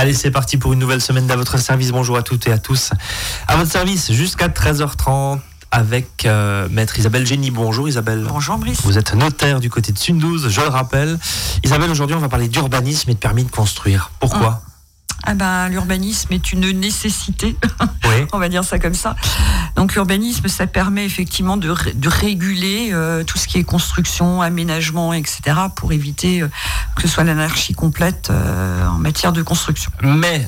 Allez, c'est parti pour une nouvelle semaine d'à votre service. Bonjour à toutes et à tous. À votre service jusqu'à 13h30 avec euh, maître Isabelle Génie. Bonjour Isabelle. Bonjour Brice. Vous êtes notaire du côté de Sundouze, je le rappelle. Isabelle, aujourd'hui on va parler d'urbanisme et de permis de construire. Pourquoi? Ah ben, l'urbanisme est une nécessité, Oui. on va dire ça comme ça. Donc l'urbanisme, ça permet effectivement de, ré- de réguler euh, tout ce qui est construction, aménagement, etc., pour éviter euh, que ce soit l'anarchie complète euh, en matière de construction. Mais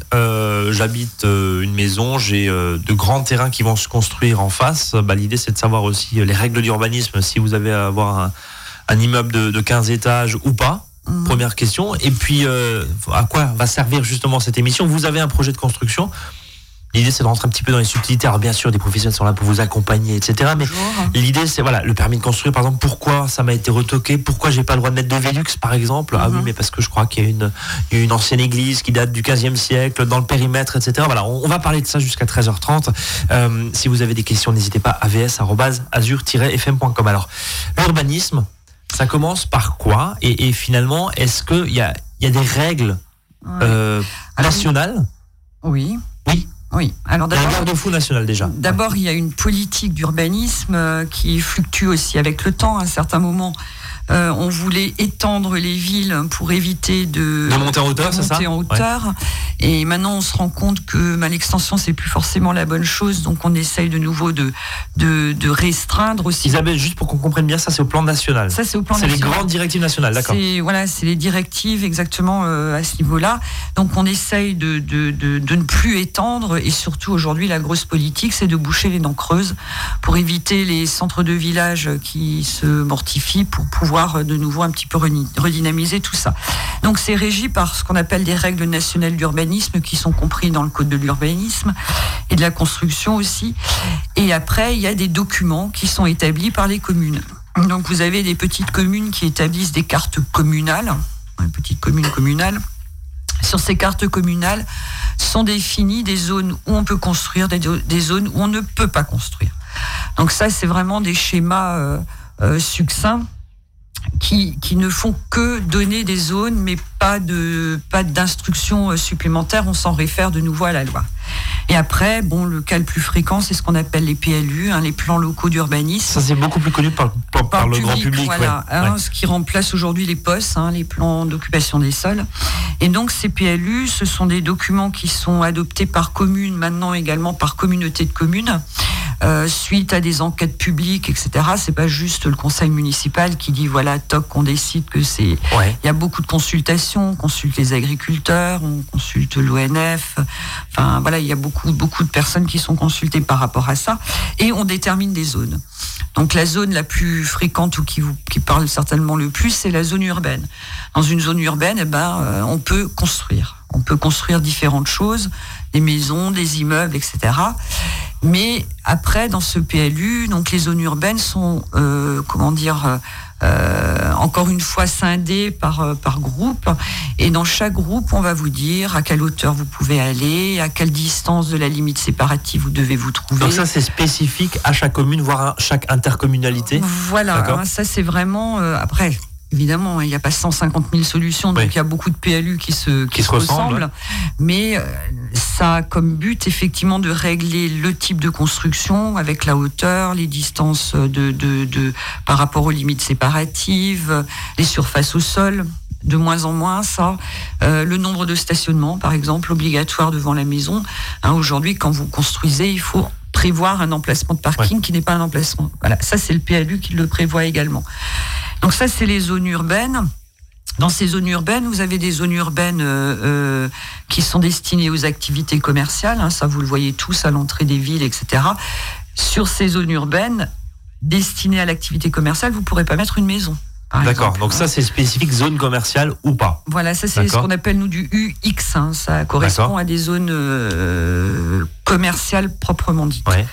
j'habite une maison, j'ai de grands terrains qui vont se construire en face. Bah, L'idée c'est de savoir aussi les règles d'urbanisme, si vous avez à avoir un, un immeuble de, de 15 étages ou pas. Mhm. Première question. Et puis, euh, à quoi va servir justement cette émission? Vous avez un projet de construction. L'idée, c'est de rentrer un petit peu dans les subtilités. Alors, bien sûr, des professionnels sont là pour vous accompagner, etc. Mais l'idée, c'est voilà, le permis de construire, par exemple, pourquoi ça m'a été retoqué? Pourquoi j'ai pas le droit de mettre de Velux, par exemple? Ah oui, Mhm. mais parce que je crois qu'il y a une, une ancienne église qui date du 15e siècle, dans le périmètre, etc. Voilà, on, on va parler de ça jusqu'à 13h30. Euh, si vous avez des questions, n'hésitez pas, avs-azur-fm.com. Alors, l'urbanisme, ça commence par quoi et, et finalement, est-ce qu'il y a, il y a des règles Ouais. euh, Alors, nationales? Oui. Oui. Oui. Alors d'abord, garde-fou national déjà. D'abord, il y a une politique d'urbanisme euh, qui fluctue aussi avec le temps. À un certain moment, euh, on voulait étendre les villes pour éviter de, De monter en hauteur, c'est ça monter en hauteur. Et maintenant, on se rend compte que bah, l'extension, c'est plus forcément la bonne chose. Donc, on essaye de nouveau de, de, de restreindre aussi. Isabelle, juste pour qu'on comprenne bien, ça c'est au plan national. Ça, c'est au plan C'est les national. grandes directives nationales, d'accord. C'est voilà, c'est les directives exactement euh, à ce niveau-là. Donc on essaye de, de, de, de ne plus étendre et surtout aujourd'hui la grosse politique c'est de boucher les dents creuses pour éviter les centres de village qui se mortifient pour pouvoir euh, de nouveau un petit peu redynamiser tout ça. Donc c'est régi par ce qu'on appelle des règles nationales d'urbanisme qui sont compris dans le code de l'urbanisme et de la construction aussi. Et après il y a des documents qui sont établis par les communes. Donc vous avez des petites communes qui établissent des cartes communales, des petites communes communales. Sur ces cartes communales sont définies des zones où on peut construire, des, des zones où on ne peut pas construire. Donc ça, c'est vraiment des schémas euh, euh, succincts qui, qui ne font que donner des zones, mais pas de pas d'instructions euh, supplémentaires. On s'en réfère de nouveau à la loi. Et après, bon, le cas le plus fréquent, c'est ce qu'on appelle les PLU, hein, les plans locaux d'urbanisme Ça c'est beaucoup plus connu par, par- par le grand public. voilà, ouais. hein, Ouais. ce qui remplace aujourd'hui les POS, hein, les plans d'occupation des sols. Et donc ces PLU, ce sont des documents qui sont adoptés par commune, maintenant également par communauté de communes, euh, suite à des enquêtes publiques, etc. C'est pas juste le conseil municipal qui dit voilà, toc, on décide que c'est Ouais. il y a beaucoup de consultations, on consulte les agriculteurs, on consulte l'ONF. Enfin, voilà, il y a beaucoup, beaucoup de personnes qui sont consultées par rapport à ça. Et on détermine des zones. Donc, la zone la plus fréquente ou qui, vous, qui parle certainement le plus, c'est la zone urbaine. Dans une zone urbaine, eh ben, euh, on peut construire. On peut construire différentes choses, des maisons, des immeubles, etc. Mais après, dans ce PLU, donc les zones urbaines sont, euh, comment dire, euh, encore une fois scindées par, euh, par groupe. Et dans chaque groupe, on va vous dire à quelle hauteur vous pouvez aller, à quelle distance de la limite séparative vous devez vous trouver. Donc ça c'est spécifique à chaque commune, voire à chaque intercommunalité. Voilà, hein, ça c'est vraiment. euh, après, évidemment, il n'y a pas 150 000 solutions, donc Oui. il y a beaucoup de PLU qui se, Qui se ressemblent, Mais euh, ça a comme but effectivement de régler le type de construction avec la hauteur, les distances de, de, de, par rapport aux limites séparatives, les surfaces au sol. De moins en moins, ça. Euh, le nombre de stationnements, par exemple, obligatoire devant la maison. Hein, Aujourd'hui, quand vous construisez, il faut prévoir un emplacement de parking qui n'est pas un emplacement. Voilà, ça c'est le PLU qui le prévoit également. Donc ça c'est les zones urbaines. Dans ces zones urbaines, vous avez des zones urbaines euh, euh, qui sont destinées aux activités commerciales. hein, ça, vous le voyez tous à l'entrée des villes, etc. Sur ces zones urbaines destinées à l'activité commerciale, vous pourrez pas mettre une maison. D'accord. Donc hein. ça c'est spécifique zone commerciale ou pas. Voilà, ça c'est ce qu'on appelle nous du UX. hein, ça correspond à des zones euh, commerciales proprement dites. Ouais.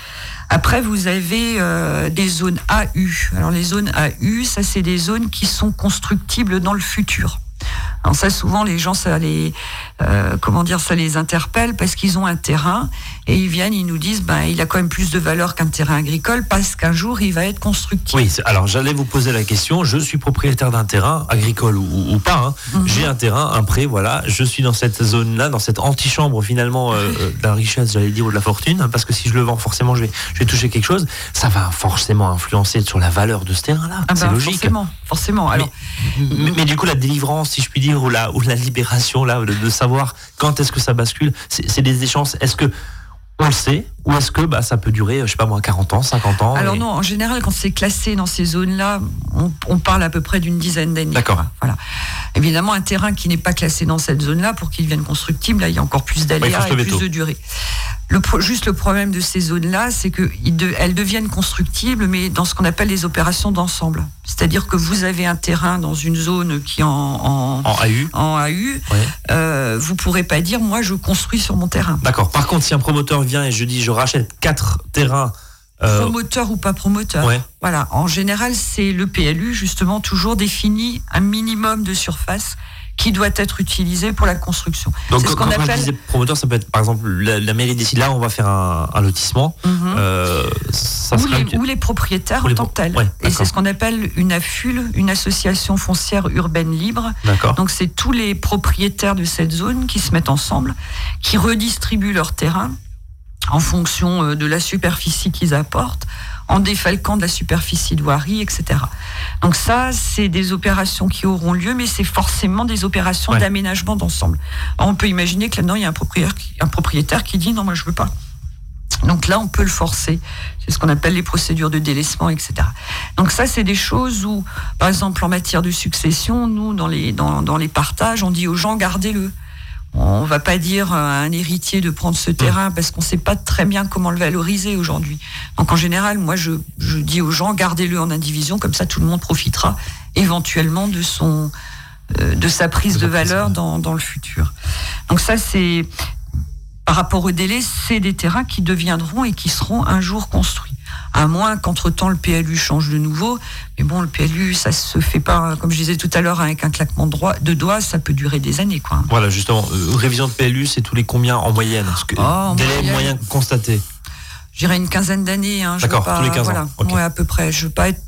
Après, vous avez euh, des zones AU. Alors les zones AU, ça c'est des zones qui sont constructibles dans le futur. Alors ça, souvent, les gens, ça les, euh, comment dire, ça les interpelle parce qu'ils ont un terrain et ils viennent, ils nous disent, ben, il a quand même plus de valeur qu'un terrain agricole parce qu'un jour, il va être constructif. Oui, alors j'allais vous poser la question. Je suis propriétaire d'un terrain agricole ou, pas. Hein. Mhm. J'ai un terrain, un prêt, voilà. Je suis dans cette zone-là, dans cette antichambre finalement euh, de la richesse, j'allais dire, ou de la fortune, hein, parce que si je le vends, forcément, je vais, je vais toucher quelque chose. Ça va forcément influencer sur la valeur de ce terrain-là. Ah c'est ben, logique. Forcément, forcément. Alors, mais, du coup, la délivrance, si je puis dire, ou la, libération, là, de, savoir quand est-ce que ça bascule, c'est des échanges. Est-ce que on le sait Ou est-ce que bah, ça peut durer, je sais pas moi, 40 ans, 50 ans Alors non, en général, quand c'est classé dans ces zones-là, on, parle à peu près d'une dizaine d'années. D'accord. Voilà. Évidemment, un terrain qui n'est pas classé dans cette zone-là, pour qu'il devienne constructible, là, il y a encore plus d'aléas et plus de durée. Le, juste le problème de ces zones-là, c'est qu'elles deviennent constructibles, mais dans ce qu'on appelle les opérations d'ensemble. C'est-à-dire que vous avez un terrain dans une zone qui en, en, en AU, en AU euh, vous pourrez pas dire, moi, je construis sur mon terrain. D'accord. Par contre, si un promoteur vient et je dis, je rachète quatre terrains euh, promoteur ou pas promoteur. Voilà. En général, c'est le PLU justement toujours défini un minimum de surface qui doit être utilisé pour la construction. Donc, ce qu'on appelle promoteur, ça peut être par exemple la, mairie décide là, on va faire un, lotissement. Euh, ou, les, propriétaires en tant que tels. et c'est ce qu'on appelle une AFUL, une association foncière urbaine libre. Donc c'est tous les propriétaires de cette zone qui se mettent ensemble, qui redistribuent leur terrain en fonction euh, de la superficie qu'ils apportent, en défalquant de la superficie de voirie, etc. Donc ça, c'est des opérations qui auront lieu, mais c'est forcément des opérations d'aménagement d'ensemble. On peut imaginer que là-dedans, il y a un propriétaire, un propriétaire qui dit non, moi je veux pas. Donc là, on peut le forcer. C'est ce qu'on appelle les procédures de délaissement, etc. Donc ça, c'est des choses où, par exemple, en matière de succession, nous, dans les, dans, dans les partages, on dit aux gens, gardez-le. On va pas dire à un héritier de prendre ce terrain parce qu'on sait pas très bien comment le valoriser aujourd'hui. Donc en général, moi je, dis aux gens gardez-le en indivision comme ça tout le monde profitera éventuellement de son euh, de sa prise de valeur dans, dans le futur. Donc ça c'est par rapport au délai, c'est des terrains qui deviendront et qui seront un jour construits à moins qu'entre-temps le PLU change de nouveau. Mais bon, le PLU, ça se fait pas, comme je disais tout à l'heure, avec un claquement de, doigts, ça peut durer des années. Quoi. Voilà, justement, euh, révision de PLU, c'est tous les combien en moyenne? Que, oh, Délai moyen constaté? Je dirais une quinzaine d'années. Hein, D'accord, tous les 15 voilà, ans. à peu près. Je ne veux pas être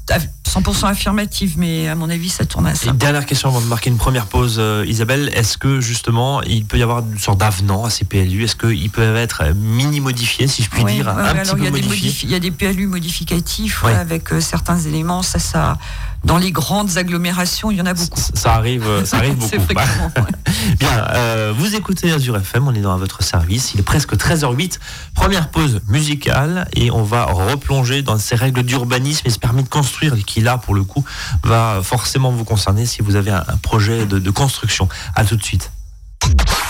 100% affirmative, mais à mon avis, ça tourne à ça. dernière question avant de marquer une première pause, euh, Isabelle. Est-ce que justement, il peut y avoir une sorte d'avenant à ces PLU Est-ce qu'ils peuvent être mini-modifiés, si je puis dire un alors, y a des il y a des PLU modificatifs avec euh, certains éléments. Ça, ça, dans les grandes agglomérations, il y en a beaucoup. Ça arrive, euh, ça arrive beaucoup. Bien, euh, vous écoutez Azure FM, on est dans votre service. Il est presque 13h08. Première pause musicale et on va replonger dans ces règles d'urbanisme et ce permis de construire qui là, pour le coup, va forcément vous concerner si vous avez un, projet de, de construction. À tout de suite.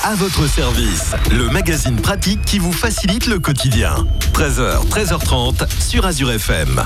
À votre service, le magazine pratique qui vous facilite le quotidien. 13h, 13h30 sur Azure FM.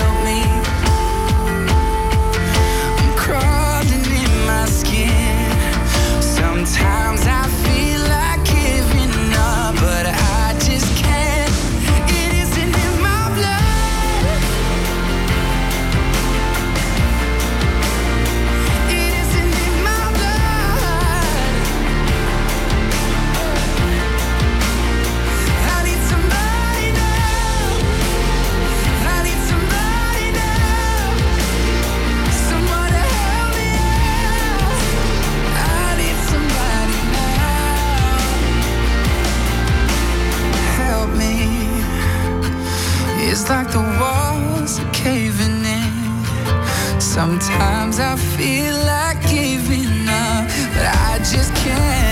like the walls are caving in. Sometimes I feel like giving up, but I just can't.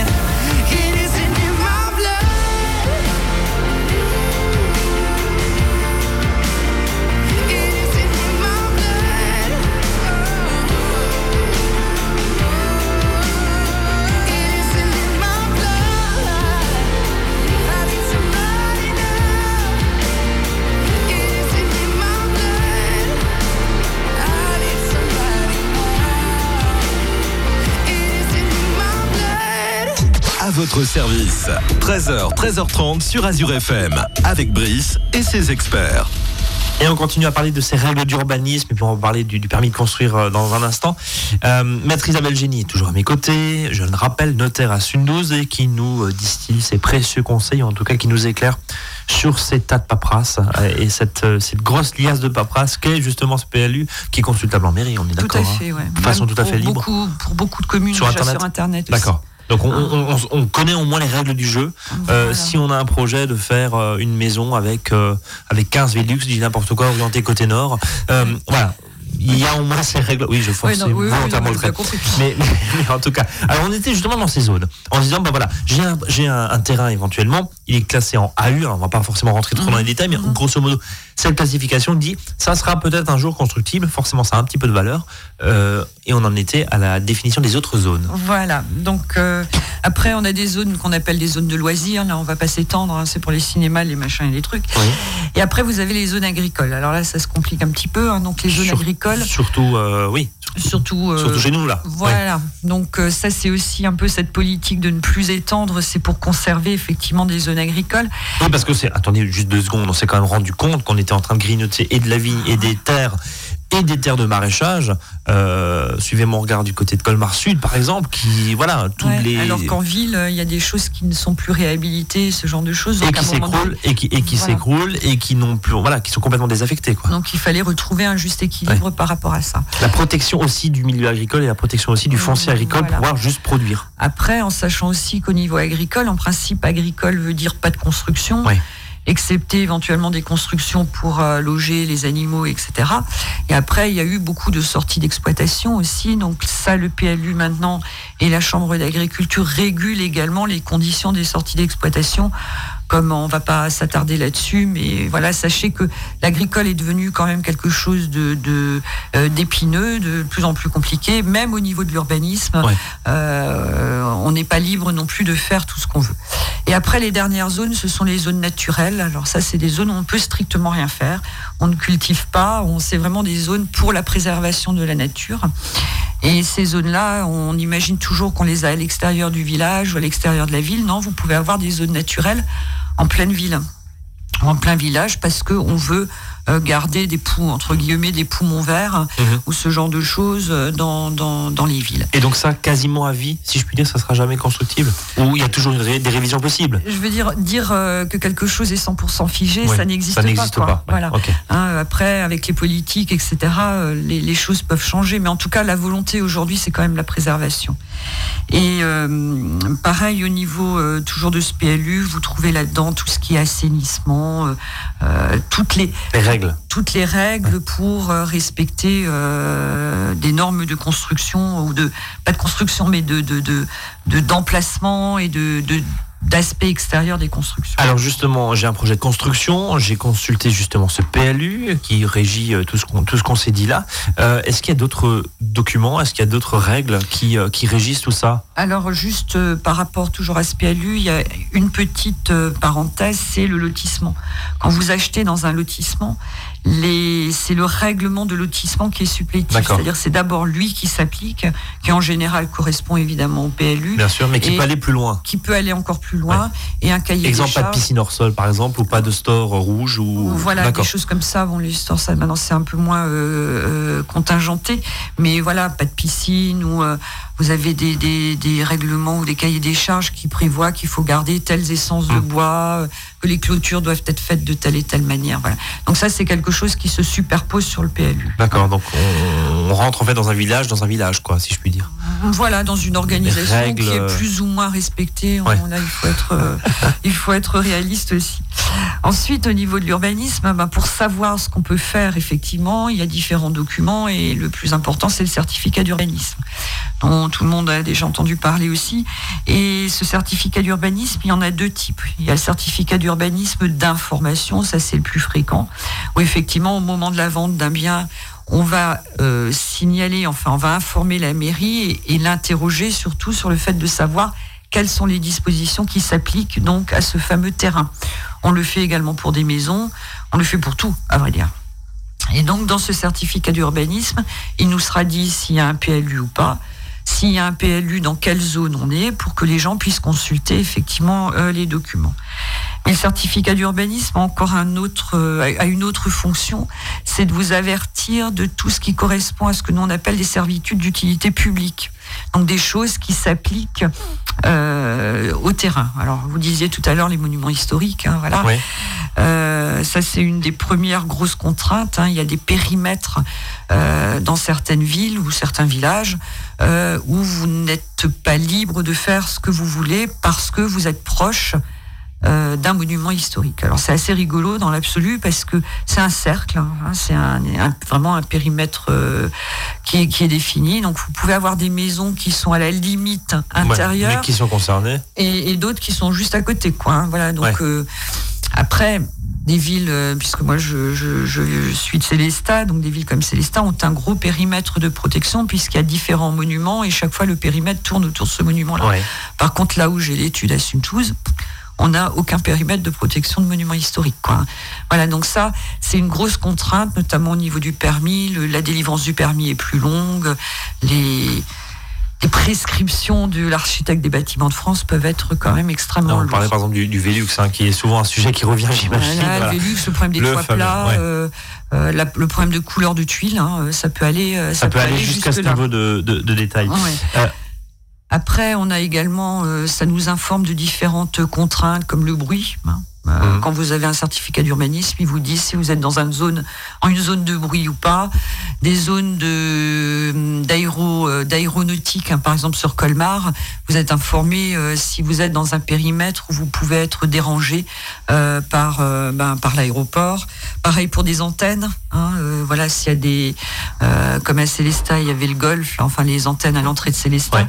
À votre service. 13h, 13h30 sur Azure FM. Avec Brice et ses experts. Et on continue à parler de ces règles d'urbanisme, et puis on va parler du, du permis de construire euh, dans un instant. Euh, Maître Isabelle Génie est toujours à mes côtés, je le rappelle, notaire à Sundouze, et qui nous euh, distille ses précieux conseils, en tout cas qui nous éclaire sur ces tas de paperasse, et cette, cette grosse liasse de paperasse qu'est justement ce PLU, qui est consultable en mairie, on est Tout d'accord à hein. fait, ouais. De façon tout à pour fait libre. Beaucoup, pour beaucoup de communes Sur déjà Internet sur Internet aussi. D'accord. Donc on, on- on- on connaît au moins les règles du jeu. Euh, Voilà. si on a un projet de faire euh, une maison avec euh, avec 15 Velux, je dis n'importe quoi, orienté côté nord, euh, voilà. Il y a au moins ces règles. Oui, je force non, oui, volontairement oui, le trait. Mais, mais- mais en tout cas, alors on était justement dans ces zones, en se disant, bah voilà, j'ai un, j'ai un, un terrain éventuellement, il est classé en AU, alors on va pas forcément rentrer trop dans les détails, mais grosso modo, cette classification dit, ça sera peut-être un jour constructible, forcément ça a un petit peu de valeur, euh, et on en était à la définition des autres zones. Voilà. Donc euh, après, on a des zones qu'on appelle des zones de loisirs. Là, on va pas s'étendre. hein, c'est pour les cinémas, les machins et les trucs. Oui. Et après, vous avez les zones agricoles. Alors là, ça se complique un petit peu. hein. donc les zones Sur- agricoles, Surtout, euh, oui, surtout. euh, surtout chez nous là. Ouais. Voilà. Donc euh, ça, c'est aussi un peu cette politique de ne plus étendre. C'est pour conserver effectivement des zones agricoles. Oui, parce que c'est. Attendez, juste deux secondes. On s'est quand même rendu compte qu'on était en train de grignoter et de la vigne et des terres et des terres de maraîchage. Euh, suivez mon regard du côté de Colmar Sud, par exemple, qui voilà Ouais, les Alors qu'en ville, euh, il y a des choses qui ne sont plus réhabilitées, ce genre de choses. et qui s'écroulent et qui et qui Voilà. s'écroulent et qui n'ont plus voilà qui sont complètement désaffectés quoi. Donc il fallait retrouver un juste équilibre par rapport à ça. La protection aussi du milieu agricole et la protection aussi du foncier agricole Voilà. pour pouvoir juste produire. Après, en sachant aussi qu'au niveau agricole, en principe, agricole veut dire pas de construction, Ouais. Excepté éventuellement des constructions pour euh, loger les animaux, etc. Et après, il y a eu beaucoup de sorties d'exploitation aussi. Donc ça, le PLU maintenant et la Chambre d'agriculture régulent également les conditions des sorties d'exploitation. Comme on va pas s'attarder là-dessus, mais voilà, sachez que l'agricole est devenu quand même quelque chose de de, euh, d'épineux, de plus en plus compliqué, même au niveau de l'urbanisme. Ouais. Euh, on n'est pas libre non plus de faire tout ce qu'on veut. Et après, les dernières zones, ce sont les zones naturelles. Alors ça, c'est des zones où on peut strictement rien faire. On ne cultive pas. On c'est vraiment des zones pour la préservation de la nature. Et ces zones-là, on imagine toujours qu'on les a à l'extérieur du village ou à l'extérieur de la ville. Non, vous pouvez avoir des zones naturelles en pleine ville, en plein village, parce que on veut garder des poumons, entre guillemets, des poumons verts Mhm. ou ce genre de choses euh, dans, dans, dans les villes. Et donc ça quasiment à vie, si je puis dire, ça sera jamais constructible. Ou il y a toujours ré- des révisions possibles. Je veux dire, dire euh, que quelque chose est 100% figé, ça n'existe ça pas. n'existe quoi. pas. Ouais, Voilà. ok. Hein, après, avec les politiques, etc., euh, les, les choses peuvent changer. Mais en tout cas, la volonté aujourd'hui, c'est quand même la préservation. Et euh, pareil, au niveau euh, toujours de ce PLU, vous trouvez là-dedans tout ce qui est assainissement, euh, euh, toutes les Les toutes les règles pour euh, respecter euh, des normes de construction ou de pas de construction mais de de de de- d'emplacement et de- d'aspect extérieur des constructions. Alors justement, j'ai un projet de construction, j'ai consulté justement ce PLU qui régit euh, tout ce qu'on tout ce qu'on s'est dit là. Euh, Est-ce qu'il y a d'autres documents, est-ce qu'il y a d'autres règles qui, euh, qui régissent tout ça? Alors juste euh, par rapport toujours à ce PLU, il y a une petite euh, parenthèse, c'est le lotissement. Quand vous achetez dans un lotissement, c'est le règlement de lotissement qui est supplétif. C'est-à-dire c'est d'abord lui qui s'applique, qui en général correspond évidemment au PLU, Bien sûr, mais qui peut aller plus loin. qui peut aller encore plus loin, et un cahier Exemple, des pas de piscine hors sol, par exemple, ou pas de store rouge ou. Voilà, des choses comme ça. Bon, les stores, ça, maintenant, c'est un peu moins euh, euh, contingenté. Mais voilà, pas de piscine ou euh, vous avez des, des, des règlements ou des cahiers des charges qui prévoient qu'il faut garder telles essences de Mm. bois, que les clôtures doivent être faites de telle et telle manière. Voilà. Donc ça, c'est quelque chose qui se superpose sur le PLU. D'accord, donc on, on rentre en fait dans un village, dans un village, quoi, si je puis dire. Voilà, dans une organisation règles, qui est plus ou moins respectée. Ouais. Il faut être, euh, il faut être réaliste aussi. Ensuite, au niveau de l'urbanisme, ben, pour savoir ce qu'on peut faire, effectivement, il y a différents documents et le plus important, c'est le certificat d'urbanisme, dont tout le monde a déjà entendu parler aussi. Et ce certificat d'urbanisme, il y en a deux types. Il y a le certificat d'urbanisme d'information, ça c'est le plus fréquent, où effectivement, au moment de la vente d'un bien, on va euh, signaler, enfin, on va informer la mairie et, et l'interroger surtout sur le fait de savoir quelles sont les dispositions qui s'appliquent donc à ce fameux terrain. On le fait également pour des maisons, on le fait pour tout, à vrai dire. Et donc, dans ce certificat d'urbanisme, il nous sera dit s'il y a un PLU ou pas, s'il y a un PLU, dans quelle zone on est, pour que les gens puissent consulter effectivement euh, les documents. Mais le certificat d'urbanisme a encore un autre, euh, a une autre fonction, c'est de vous avertir de tout ce qui correspond à ce que nous on appelle les servitudes d'utilité publique. Donc des choses qui s'appliquent euh, au terrain. Alors vous disiez tout à l'heure les monuments historiques, hein, voilà. Euh, ça c'est une des premières grosses contraintes. Hein. Il y a des périmètres euh, dans certaines villes ou certains villages euh, où vous n'êtes pas libre de faire ce que vous voulez parce que vous êtes proche euh, d'un monument historique. Alors c'est assez rigolo dans l'absolu parce que c'est un cercle, hein, c'est un, vraiment un périmètre euh, qui, est, qui, est, défini. Donc vous pouvez avoir des maisons qui sont à la limite intérieure, mais qui sont concernées, et, et d'autres qui sont juste à côté, quoi. Hein, voilà. Donc ouais. euh, après. Des villes, euh, puisque moi je, je, je, suis de Célestat, donc des villes comme Célestat ont un gros périmètre de protection puisqu'il y a différents monuments et chaque fois le périmètre tourne autour de ce monument-là. Ouais. Par contre, là où j'ai l'étude à Suntouze, on n'a aucun périmètre de protection de monuments historiques. Quoi. Voilà, donc ça, c'est une grosse contrainte, notamment au niveau du permis. Le, la délivrance du permis est plus longue. Les, les prescriptions de l'architecte des bâtiments de France peuvent être quand même extrêmement. On parlait par exemple du, du Vélux, hein, qui est souvent un sujet qui revient, j'imagine. Voilà, voilà. Le Vélux, le problème des le toits fameux, plats, ouais. euh, euh, la, le problème de couleur de tuiles, hein, ça peut aller, ça, ça peut, aller, aller jusqu'à ce niveau de, de, de détail. Ouais. Euh, après, on a également, euh, ça nous informe de différentes contraintes comme le bruit. Hein. Euh, mmh. Quand vous avez un certificat d'urbanisme, il vous dit si vous êtes dans une zone, en une zone de bruit ou pas. Des zones de d'aéro euh, d'aéronautique, hein, par exemple sur Colmar, vous êtes informé euh, si vous êtes dans un périmètre où vous pouvez être dérangé euh, par ben, par l'aéroport. Pareil pour des antennes. Hein, voilà, s'il y a des comme à Célestat, il y avait le golf, enfin les antennes à l'entrée de Célestat. Ouais.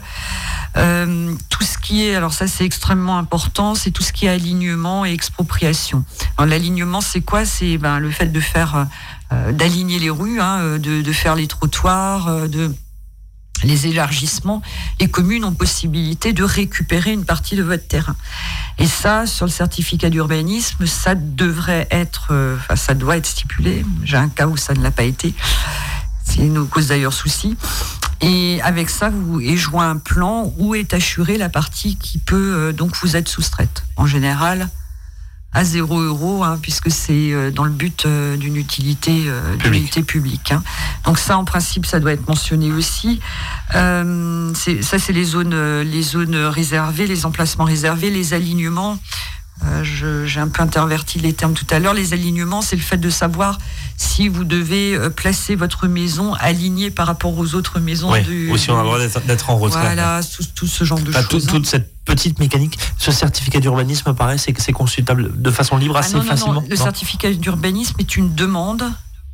Euh, tout ce qui est, alors ça c'est extrêmement important, c'est tout ce qui est alignement et expropriation. L'alignement c'est quoi? C'est ben, le fait de faire, euh, d'aligner les rues, hein, de, de, faire les trottoirs, de les élargissements, les communes ont possibilité de récupérer une partie de votre terrain. Et ça, sur le certificat d'urbanisme, ça devrait être, euh, enfin, ça doit être stipulé. J'ai un cas où ça ne l'a pas été. C'est nous cause d'ailleurs souci. Et avec ça, vous et joint un plan où est assurée la partie qui peut euh, donc vous être soustraite. En général, à 0 euros, hein, puisque c'est euh, dans le but euh, d'une utilité, euh, utilité publique. Hein. Donc ça, en principe, ça doit être mentionné aussi. Euh, ça, c'est les zones, les zones réservées, les emplacements réservés, les alignements. Euh, j'ai un peu interverti les termes tout à l'heure. Les alignements, c'est le fait de savoir si vous devez placer votre maison alignée par rapport aux autres maisons. Oui, du, ou si on a le droit d'être en retrait. Voilà, tout, tout, ce genre de choses. Tout, toute cette petite mécanique. Ce certificat d'urbanisme, paraît, c'est c'est consultable de façon libre assez ah non, non, facilement. Non, le certificat d'urbanisme est une demande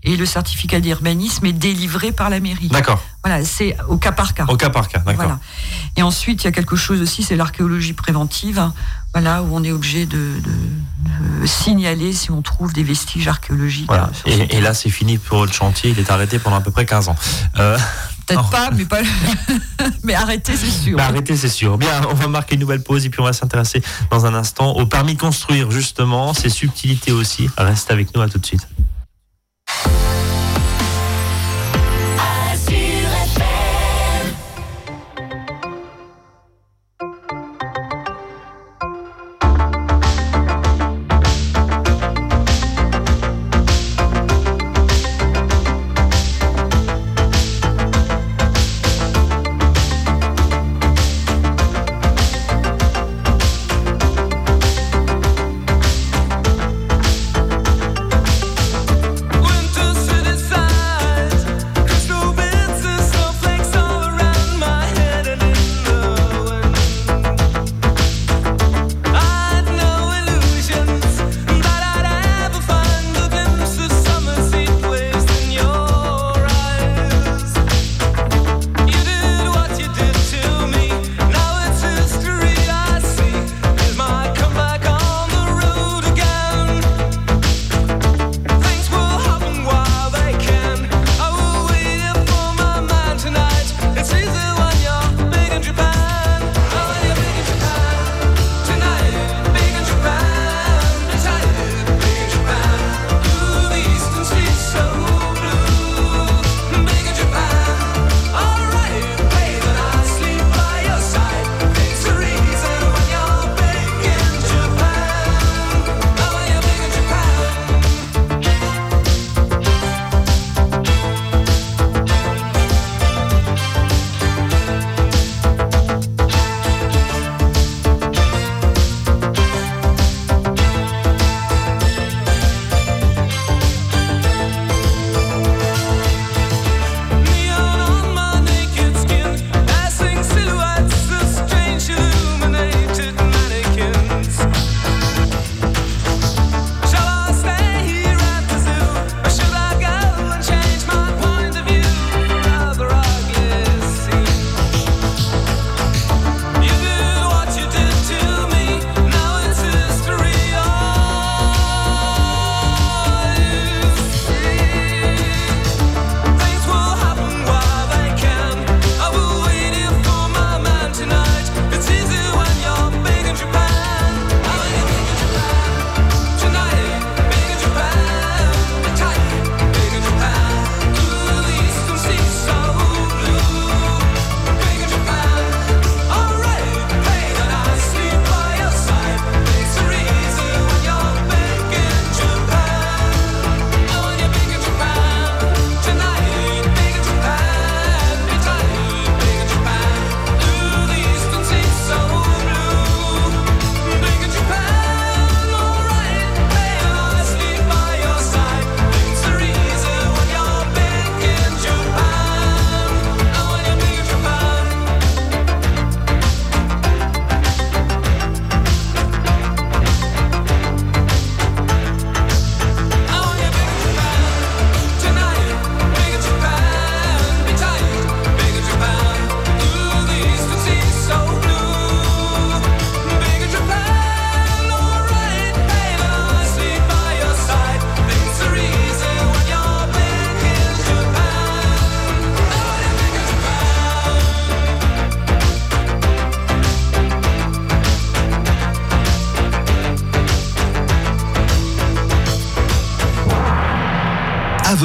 et le certificat d'urbanisme est délivré par la mairie. D'accord. Voilà, c'est au cas par cas. Au cas par cas, d'accord. Voilà. Et ensuite, il y a quelque chose aussi, c'est l'archéologie préventive, voilà, où on est obligé de, de, de, signaler si on trouve des vestiges archéologiques. Voilà. Et, et, là, c'est fini pour votre chantier, il est arrêté pendant à peu près 15 ans. Euh... Peut-être pas, mais pas. mais arrêtez, c'est sûr. Mais arrêtez, c'est sûr. Bien, on va marquer une nouvelle pause et puis on va s'intéresser dans un instant au permis de construire, justement, ses subtilités aussi. Reste avec nous, à tout de suite.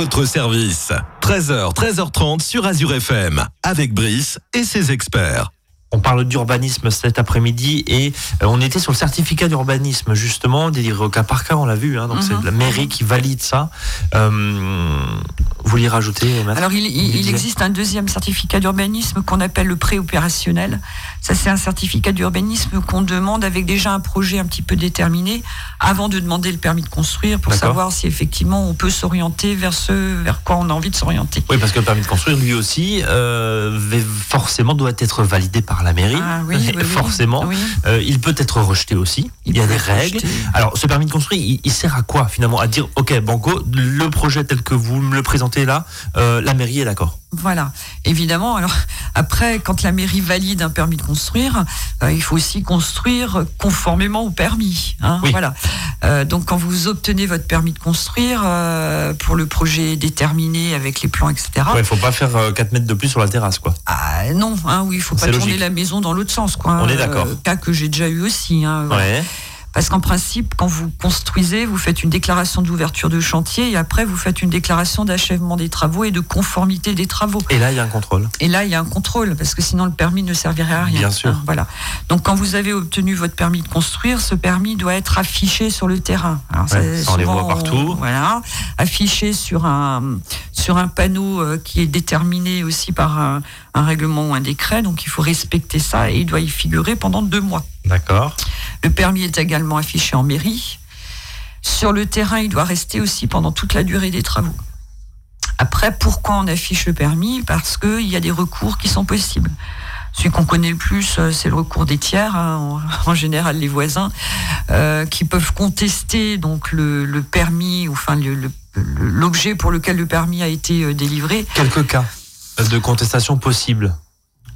Votre service. 13h, 13h30 sur Azure FM, avec Brice et ses experts. On parle d'urbanisme cet après-midi et euh, on était sur le certificat d'urbanisme justement, délivré au cas par cas, on l'a vu, hein, donc c'est Mhm. la mairie qui valide ça. Euh, vous vouliez rajouter Alors, il, il- existe un deuxième certificat d'urbanisme qu'on appelle le préopérationnel. Ça, c'est un certificat d'urbanisme qu'on demande avec déjà un projet un petit peu déterminé avant de demander le permis de construire pour savoir si effectivement on peut s'orienter vers ce vers quoi on a envie de s'orienter. Oui, parce que le permis de construire, lui aussi, euh, forcément doit être validé par la mairie. Ah oui, oui, forcément. Oui. Euh, il peut être rejeté aussi. Il, y a des règles. rejeté. Alors, ce permis de construire, il, il sert à quoi finalement? À dire, ok, Banco, le projet tel que vous me le présentez là, euh, la mairie est d'accord. Voilà, évidemment. Alors après, quand la mairie valide un permis de construire, euh, il faut aussi construire conformément au permis. hein, Oui. Voilà. Euh, donc quand vous obtenez votre permis de construire euh, pour le projet déterminé avec les plans, etc. Ouais, il faut pas faire euh, 4 mètres de plus sur la terrasse, quoi. Ah, non, hein, oui, il faut pas tourner logique. la maison dans l'autre sens, quoi. On est d'accord. cas que j'ai déjà eu aussi. hein, voilà. Ouais. Parce qu'en principe, quand vous construisez, vous faites une déclaration d'ouverture de chantier et après vous faites une déclaration d'achèvement des travaux et de conformité des travaux. Et là, il y a un contrôle. Et là, il y a un contrôle, parce que sinon le permis ne servirait à rien. Bien sûr. Hein, voilà. Donc, quand vous avez obtenu votre permis de construire, ce permis doit être affiché sur le terrain. Alors, Ouais, ça, on les voit partout. Voilà, affiché sur un sur un panneau euh, qui est déterminé aussi par un, un règlement ou un décret. Donc, il faut respecter ça et il doit y figurer pendant deux mois. D'accord. Le permis est également affiché en mairie. Sur le terrain, il doit rester aussi pendant toute la durée des travaux. Après, pourquoi on affiche le permis? Parce qu'il y a des recours qui sont possibles. Celui qu'on connaît le plus, euh, c'est le recours des tiers, hein, en, général les voisins, euh, qui peuvent contester donc le, le permis, enfin le- le- l'objet pour lequel le permis a été euh, délivré, Quelques cas de contestation possibles.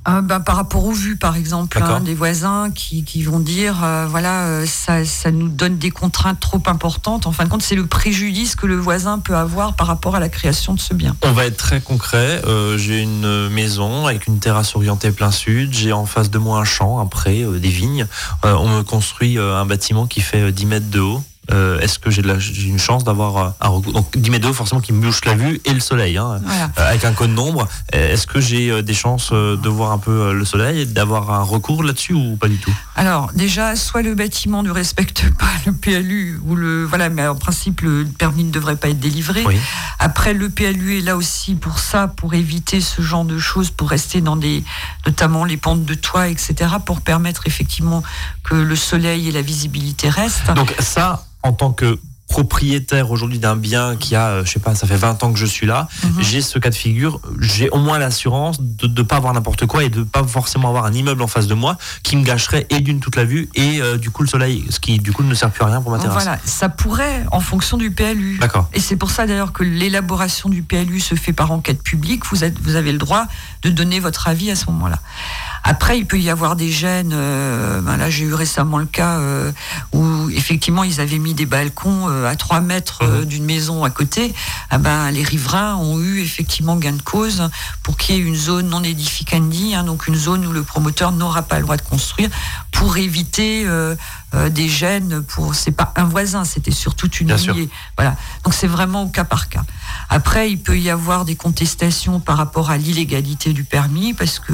Euh, ben, par rapport aux vues, par exemple, hein, des voisins qui, qui vont dire, euh, voilà, euh, ça, ça nous donne des contraintes trop importantes. En fin de compte, c'est le préjudice que le voisin peut avoir par rapport à la création de ce bien. On va être très concret. Euh, j'ai une maison avec une terrasse orientée plein sud. J'ai en face de moi un champ, un pré, euh, des vignes. Euh, on me construit euh, un bâtiment qui fait euh, 10 mètres de haut. Euh, Est-ce que j'ai une chance d'avoir euh, un recours? Donc 10 mètres de haut, forcément, qui me bouche la vue et le soleil. Hein, Voilà. euh, avec un code nombre. Est-ce que j'ai des chances de voir un peu le soleil et d'avoir un recours là-dessus ou pas du tout? Alors, déjà, soit le bâtiment ne respecte pas le PLU, ou le. Voilà, mais en principe, le permis ne devrait pas être délivré. Oui. Après, le PLU est là aussi pour ça, pour éviter ce genre de choses, pour rester dans des, notamment les pentes de toit, etc., pour permettre effectivement que le soleil et la visibilité restent. Donc ça, en tant que propriétaire aujourd'hui d'un bien qui a, euh, je sais pas, ça fait 20 ans que je suis là, Mhm. j'ai ce cas de figure, j'ai au moins l'assurance de ne pas avoir n'importe quoi et de pas forcément avoir un immeuble en face de moi qui me gâcherait et d'une toute la vue et euh, du coup le soleil, ce qui du coup ne sert plus à rien pour ma terrasse. voilà, ça pourrait en fonction du PLU. D'accord. Et c'est pour ça d'ailleurs que l'élaboration du PLU se fait par enquête publique. Vous, êtes, vous avez le droit de donner votre avis à ce moment-là. Après, il peut y avoir des gènes. euh, ben là, j'ai eu récemment le cas euh, où effectivement ils avaient mis des balcons euh, à 3 mètres euh, d'une maison à côté. Ah ben, les riverains ont eu effectivement gain de cause pour qu'il y ait une zone non edificandi, hein, donc une zone où le promoteur n'aura pas le droit de construire pour éviter euh, des gènes. Pour c'est pas un voisin, c'était surtout une Bien sûr. lignée. Voilà. Donc c'est vraiment au cas par cas. Après, il peut y avoir des contestations par rapport à l'illégalité du permis parce que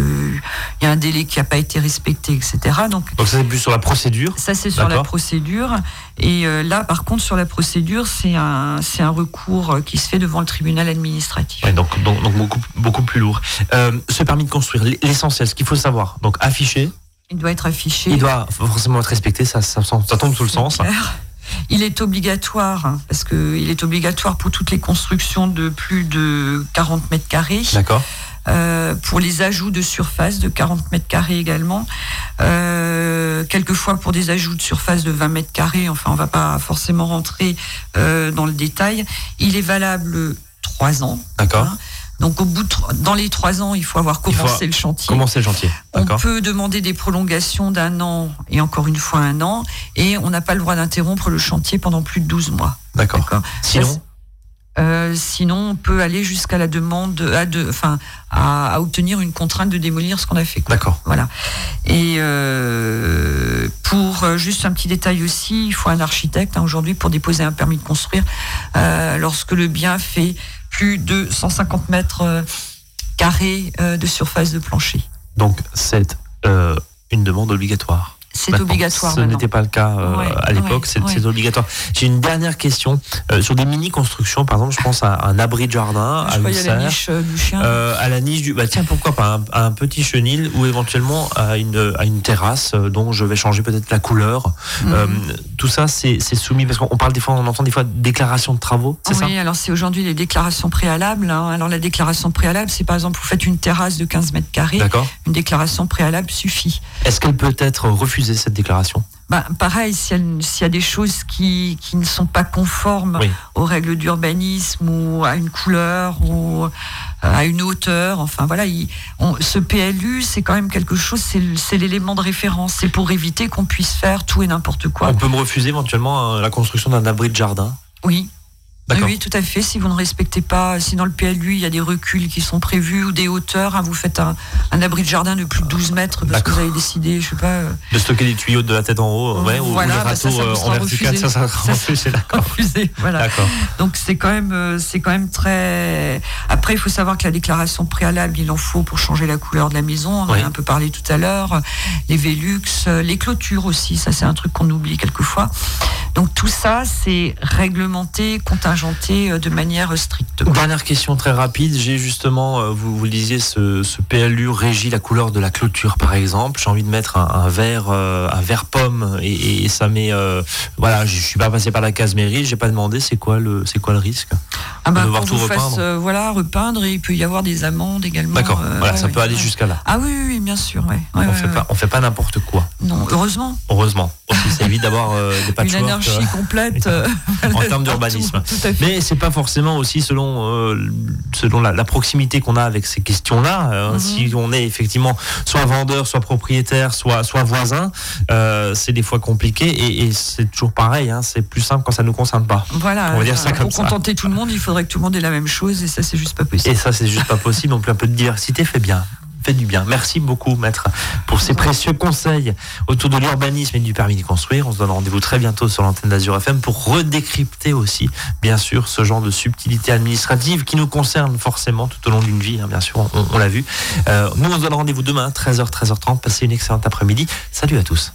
il y a un délai qui n'a pas été respecté, etc. Donc Donc ça c'est plus sur la procédure? ça, c'est sur la procédure. Et euh, là, par contre, sur la procédure, c'est un, c'est un recours euh, qui se fait devant le tribunal administratif. Ouais, donc, donc, donc beaucoup, beaucoup plus lourd. Euh, ce permis de construire, l'essentiel, ce qu'il faut savoir, donc affiché, Il doit être affiché. il doit forcément être respecté, ça, ça, ça, ça tombe sous le sens. clair. Il est obligatoire, hein, parce qu'il est obligatoire pour toutes les constructions de plus de 40 mètres carrés. D'accord. Euh, pour les ajouts de surface de 40 mètres carrés également. Euh, quelquefois pour des ajouts de surface de 20 mètres carrés, enfin on va pas forcément rentrer euh, dans le détail. Il est valable trois ans. D'accord. Hein. Donc au bout de, dans les trois ans, il faut avoir faut commencé le chantier. Comment c'est le chantier On peut demander des prolongations d'un an et encore une fois un an, et on n'a pas le droit d'interrompre le chantier pendant plus de 12 mois. D'accord. Sinon, Euh, sinon, on peut aller jusqu'à la demande, à, de, enfin, à, obtenir une contrainte de démolir ce qu'on a fait. D'accord. Voilà. Et euh, pour euh, juste un petit détail aussi, il faut un architecte hein, aujourd'hui pour déposer un permis de construire lorsque le bien fait plus de 150 mètres carrés de surface de plancher. Donc c'est une demande obligatoire. C'est obligatoire. Ce n'était pas le cas euh, à l'époque, c'est obligatoire. J'ai une dernière question euh, sur des mini-constructions, par exemple, je pense à un abri de jardin, à, la niche euh, du chien. à la niche du. Bah, tiens, pourquoi pas un, petit chenil ou éventuellement à une, à une terrasse dont je vais changer peut-être la couleur. Mhm. tout ça, c'est soumis parce qu'on parle des fois, on entend des fois déclaration de travaux, c'est oui, alors c'est aujourd'hui les déclarations préalables. Hein. Alors la déclaration préalable, c'est par exemple, vous faites une terrasse de 15 mètres carrés. Une déclaration préalable suffit. Est-ce qu'elle peut être refusée? Cette déclaration bah, pareil, s'il y, a des choses qui, ne sont pas conformes aux règles d'urbanisme ou à une couleur ou euh, à une hauteur, enfin voilà, ce PLU, c'est quand même quelque chose, c'est l'élément de référence. C'est pour éviter qu'on puisse faire tout et n'importe quoi. On peut me refuser éventuellement euh, la construction d'un abri de jardin Oui, oui, tout à fait. Si vous ne respectez pas, si dans le PLU, il y a des reculs qui sont prévus ou des hauteurs, hein, vous faites un, abri de jardin de plus de 12 mètres parce que vous avez décidé, je sais pas. Euh, de stocker des tuyaux de la tête en haut, ouais, ou, voilà, bah, ça, euh, en vertical, ça sera refusé, refusé. Voilà. Donc c'est quand même, euh, c'est quand même très. Après, il faut savoir que la déclaration préalable, il en faut pour changer la couleur de la maison. On en a un peu parlé tout à l'heure. Les Velux, les clôtures aussi, ça c'est un truc qu'on oublie quelquefois. Donc tout ça, c'est réglementé, contingenté euh, de manière stricte. Dernière question très rapide. J'ai justement, euh, vous, vous le disiez, ce, PLU régit la couleur de la clôture, par exemple. J'ai envie de mettre un, vert, euh, un vert pomme, et, ça met. voilà, je suis pas passé par la case mairie, j'ai pas demandé c'est quoi le, c'est quoi le risque? Ah bah, devoir tout repeindre. voilà, repeindre, et il peut y avoir des amendes également. D'accord. voilà, ça peut aller jusqu'à là. Ah oui, oui, bien sûr. Ouais. on fait pas, on fait pas n'importe quoi. Non, heureusement. Heureusement. Ça évite d'avoir des patchwork complète euh, en termes d'urbanisme. Mais c'est pas forcément aussi selon euh, selon la, proximité qu'on a avec ces questions-là. Mhm. Si on est effectivement soit vendeur, soit propriétaire, soit soit voisin, euh, c'est des fois compliqué et, c'est toujours pareil. Hein. c'est plus simple quand ça nous concerne pas. Voilà. On va dire ça comme pour contenter tout le monde, il faudrait que tout le monde ait la même chose et ça c'est juste pas possible. Et ça c'est juste pas possible. Donc un peu de diversité fait bien fait du bien. Merci beaucoup, maître, pour ces précieux conseils autour de l'urbanisme et du permis de construire. On se donne rendez-vous très bientôt sur l'antenne d'Azur FM pour redécrypter aussi, bien sûr, ce genre de subtilité administrative qui nous concerne forcément tout au long d'une vie, hein, bien sûr, on, l'a vu. Euh, nous, on se donne rendez-vous demain, 13h, 13h30. Passez une excellente après-midi. Salut à tous.